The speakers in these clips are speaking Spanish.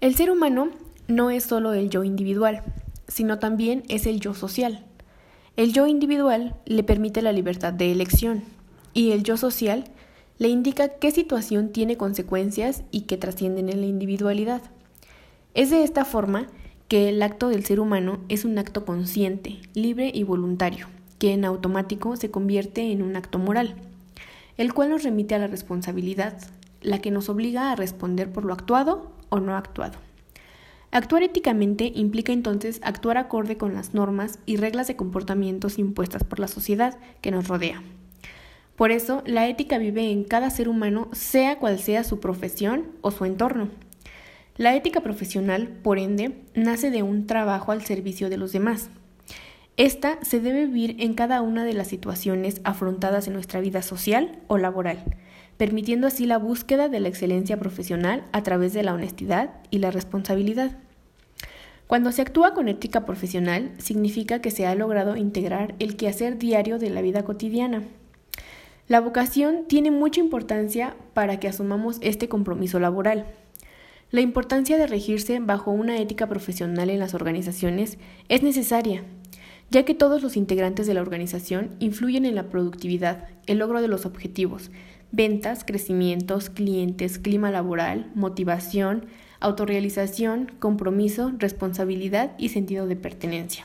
El ser humano no es solo el yo individual, sino también es el yo social. El yo individual le permite la libertad de elección y el yo social le indica qué situación tiene consecuencias y que trascienden en la individualidad. Es de esta forma que el acto del ser humano es un acto consciente, libre y voluntario, que en automático se convierte en un acto moral, el cual nos remite a la responsabilidad, la que nos obliga a responder por lo actuado o no actuado. Actuar éticamente implica entonces actuar acorde con las normas y reglas de comportamientos impuestas por la sociedad que nos rodea. Por eso, la ética vive en cada ser humano, sea cual sea su profesión o su entorno. La ética profesional, por ende, nace de un trabajo al servicio de los demás. Esta se debe vivir en cada una de las situaciones afrontadas en nuestra vida social o laboral permitiendo así la búsqueda de la excelencia profesional a través de la honestidad y la responsabilidad. Cuando se actúa con ética profesional, significa que se ha logrado integrar el quehacer diario de la vida cotidiana. La vocación tiene mucha importancia para que asumamos este compromiso laboral. La importancia de regirse bajo una ética profesional en las organizaciones es necesaria, ya que todos los integrantes de la organización influyen en la productividad, el logro de los objetivos, ventas, crecimientos, clientes, clima laboral, motivación, autorrealización, compromiso, responsabilidad y sentido de pertenencia.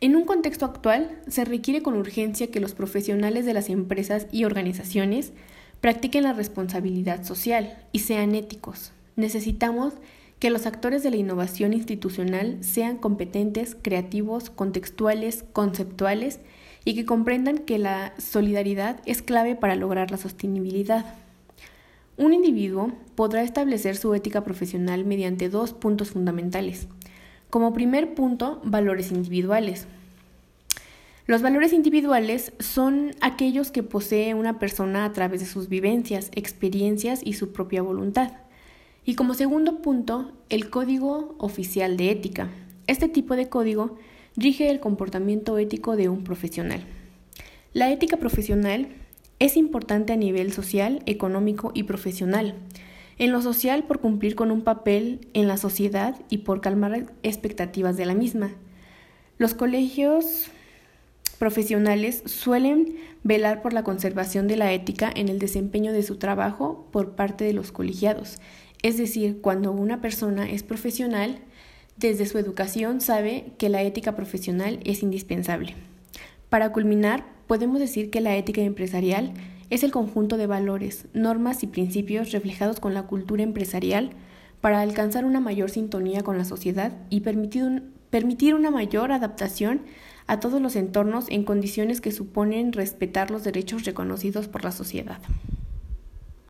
En un contexto actual, se requiere con urgencia que los profesionales de las empresas y organizaciones practiquen la responsabilidad social y sean éticos. Necesitamos que los actores de la innovación institucional sean competentes, creativos, contextuales, conceptuales y que comprendan que la solidaridad es clave para lograr la sostenibilidad. Un individuo podrá establecer su ética profesional mediante dos puntos fundamentales. Como primer punto, valores individuales. Los valores individuales son aquellos que posee una persona a través de sus vivencias, experiencias y su propia voluntad. Y como segundo punto, el código oficial de ética. Este tipo de código rige el comportamiento ético de un profesional. La ética profesional es importante a nivel social, económico y profesional. En lo social por cumplir con un papel en la sociedad y por calmar expectativas de la misma. Los colegios profesionales suelen velar por la conservación de la ética en el desempeño de su trabajo por parte de los colegiados. Es decir, cuando una persona es profesional, desde su educación sabe que la ética profesional es indispensable. Para culminar, podemos decir que la ética empresarial es el conjunto de valores, normas y principios reflejados con la cultura empresarial para alcanzar una mayor sintonía con la sociedad y permitir, permitir una mayor adaptación a todos los entornos en condiciones que suponen respetar los derechos reconocidos por la sociedad.